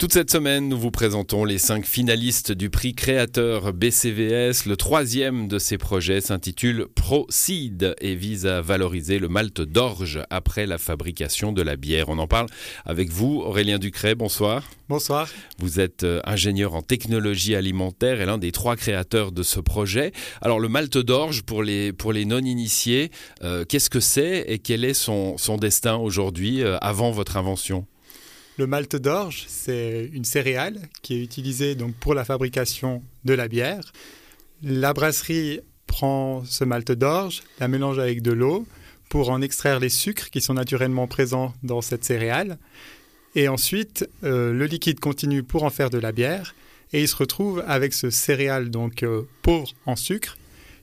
Toute cette semaine, nous vous présentons les cinq finalistes du prix créateur BCVS. Le troisième de ces projets s'intitule Proceed et vise à valoriser le malt d'orge après la fabrication de la bière. On en parle avec vous, Aurélien Ducret. Bonsoir. Bonsoir. Vous êtes euh, ingénieur en technologie alimentaire et l'un des trois créateurs de ce projet. Alors, le malt d'orge, pour les, pour les non-initiés, euh, qu'est-ce que c'est et quel est son, son destin aujourd'hui, euh, avant votre invention? Le malt d'orge, c'est une céréale qui est utilisée donc pour la fabrication de la bière. La brasserie prend ce malt d'orge, la mélange avec de l'eau pour en extraire les sucres qui sont naturellement présents dans cette céréale. Et ensuite, euh, le liquide continue pour en faire de la bière et il se retrouve avec ce céréale donc euh, pauvre en sucre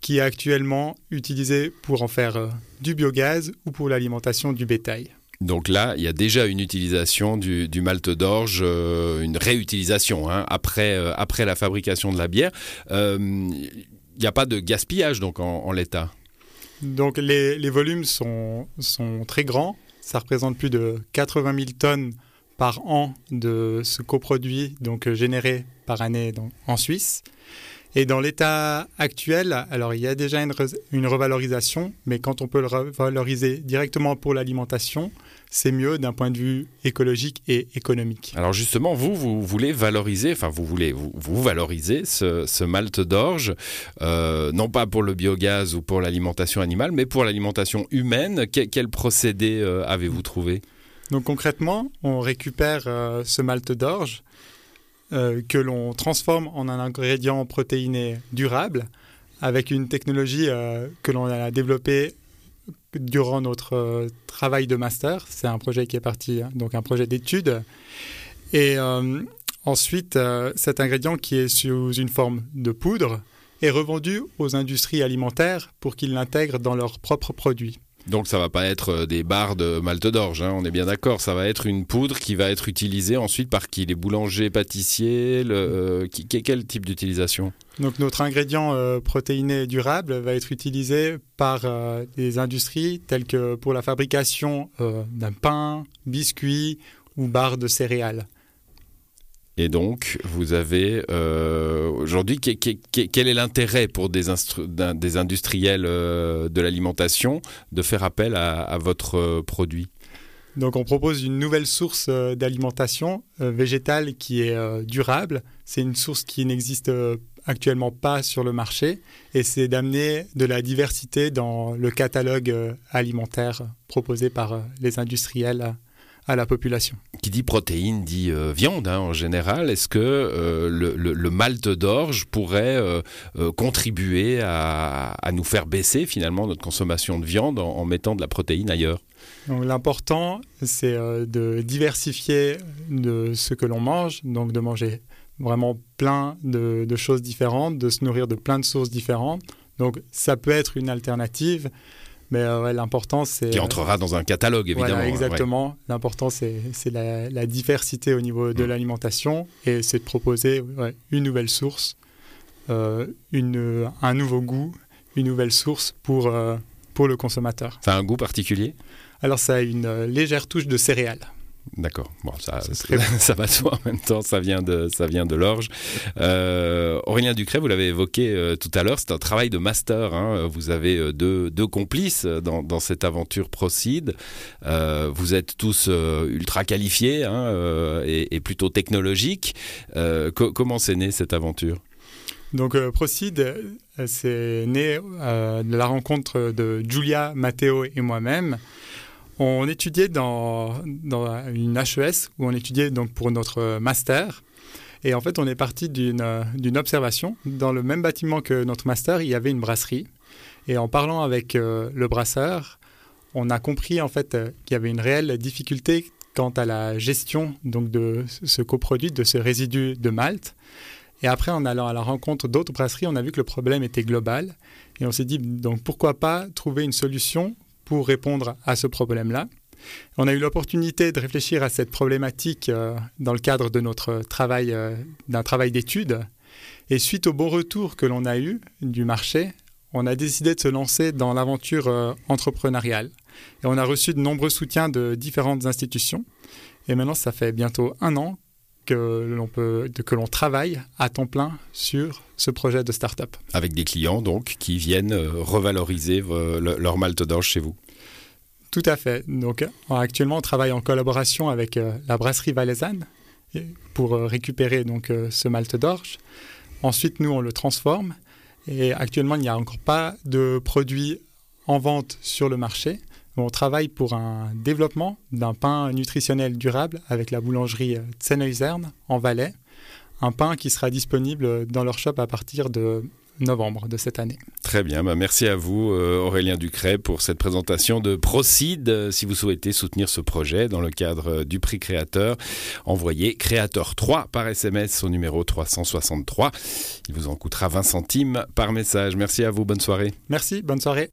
qui est actuellement utilisé pour en faire euh, du biogaz ou pour l'alimentation du bétail. Donc là, il y a déjà une utilisation du, du malt d'orge, euh, une réutilisation hein, après, euh, après la fabrication de la bière. Euh, il n'y a pas de gaspillage donc en, l'état. Donc les, volumes sont, sont très grands. Ça représente plus de 80 000 tonnes par an de ce coproduit donc généré par année en Suisse. Et dans l'état actuel, alors il y a déjà une, une, revalorisation, mais quand on peut le revaloriser directement pour l'alimentation, c'est mieux d'un point de vue écologique et économique. Alors justement, vous, vous voulez valoriser, enfin vous voulez vous, vous valoriser ce, ce malt d'orge, euh, non pas pour le biogaz ou pour l'alimentation animale, mais pour l'alimentation humaine. Que, quel procédé euh, avez-vous trouvé? Donc concrètement, on récupère euh, ce malt d'orge euh, que l'on transforme en un ingrédient protéiné durable avec une technologie euh, que l'on a développée durant notre euh, travail de master. C'est un projet qui est parti, hein, donc un projet d'étude. Et ensuite, cet ingrédient qui est sous une forme de poudre est revendu aux industries alimentaires pour qu'ils l'intègrent dans leurs propres produits. Donc ça va pas être des barres de malt d'orge, hein, on est bien d'accord. Ça va être une poudre qui va être utilisée ensuite par qui? Les boulangers, pâtissiers le, euh, qui, Quel type d'utilisation? Donc notre ingrédient euh, protéiné durable va être utilisé par euh, des industries telles que pour la fabrication euh, d'un pain, biscuits ou barres de céréales. Et donc, vous avez euh, aujourd'hui, quel est l'intérêt pour des, industriels euh, de l'alimentation de faire appel à, à votre euh, produit? Donc on propose une nouvelle source euh, d'alimentation végétale qui est durable. C'est une source qui n'existe actuellement pas sur le marché et c'est d'amener de la diversité dans le catalogue alimentaire proposé par les industriels à la population. Qui dit protéines dit euh, viande hein, en général. Est-ce que euh, le, le, le, malt d'orge pourrait euh, contribuer à, à, nous faire baisser finalement notre consommation de viande en, en mettant de la protéine ailleurs? L'important, c'est de diversifier de ce que l'on mange, donc de manger vraiment plein de, de choses différentes, de se nourrir de plein de sources différentes. Donc ça peut être une alternative. Mais euh, ouais, l'important, c'est. Qui entrera dans un catalogue, évidemment. Voilà, exactement. Ouais. L'important, c'est la, la, diversité au niveau de mmh. l'alimentation et c'est de proposer ouais, une nouvelle source, euh, une, un nouveau goût, une nouvelle source pour, euh, pour le consommateur. Ça a un goût particulier? Alors, ça a une légère touche de céréales. D'accord. Bon, ça, ça, ça, va de soi en même temps. Ça vient de, ça vient de l'orge. Euh, Aurélien Ducret, vous l'avez évoqué euh, tout à l'heure, c'est un travail de master. Hein. Vous avez euh, deux, deux complices dans, dans, cette aventure Procide. Euh, vous êtes tous ultra qualifiés hein, et, et, plutôt technologiques. Co comment c'est né cette aventure? Donc Procide, c'est né de la rencontre de Julia, Matteo et moi-même. On étudiait dans, une HES où on étudiait donc pour notre master. Et en fait, on est parti d'une observation. Dans le même bâtiment que notre master, il y avait une brasserie. Et en parlant avec euh, le brasseur, on a compris en fait euh, qu'il y avait une réelle difficulté quant à la gestion donc de ce coproduit, de ce résidu de malt. Et après, en allant à la rencontre d'autres brasseries, on a vu que le problème était global. Et on s'est dit, donc pourquoi pas trouver une solution pour répondre à ce problème-là. On a eu l'opportunité de réfléchir à cette problématique euh, dans le cadre de notre travail, euh, d'un travail d'étude. Et suite au bon retour que l'on a eu du marché, on a décidé de se lancer dans l'aventure euh, entrepreneuriale. Et on a reçu de nombreux soutiens de différentes institutions. Et maintenant, ça fait bientôt un an que l'on peut, que l'on travaille à temps plein sur ce projet de start-up. Avec des clients donc qui viennent euh, revaloriser leur malte d'orge chez vous. Tout à fait. Donc actuellement, on travaille en collaboration avec euh, la brasserie valaisanne pour euh, récupérer donc ce malte d'orge. Ensuite, nous on le transforme et actuellement, il n'y a encore pas de produits en vente sur le marché. On travaille pour un développement d'un pain nutritionnel durable avec la boulangerie Tsenneusern en Valais. Un pain qui sera disponible dans leur shop à partir de novembre de cette année. Très bien, bah, merci à vous euh, Aurélien Ducret pour cette présentation de Procide. Si vous souhaitez soutenir ce projet dans le cadre du prix créateur, envoyez créateur 3 par SMS au numéro 363. Il vous en coûtera 20 centimes par message. Merci à vous, bonne soirée. Merci, bonne soirée.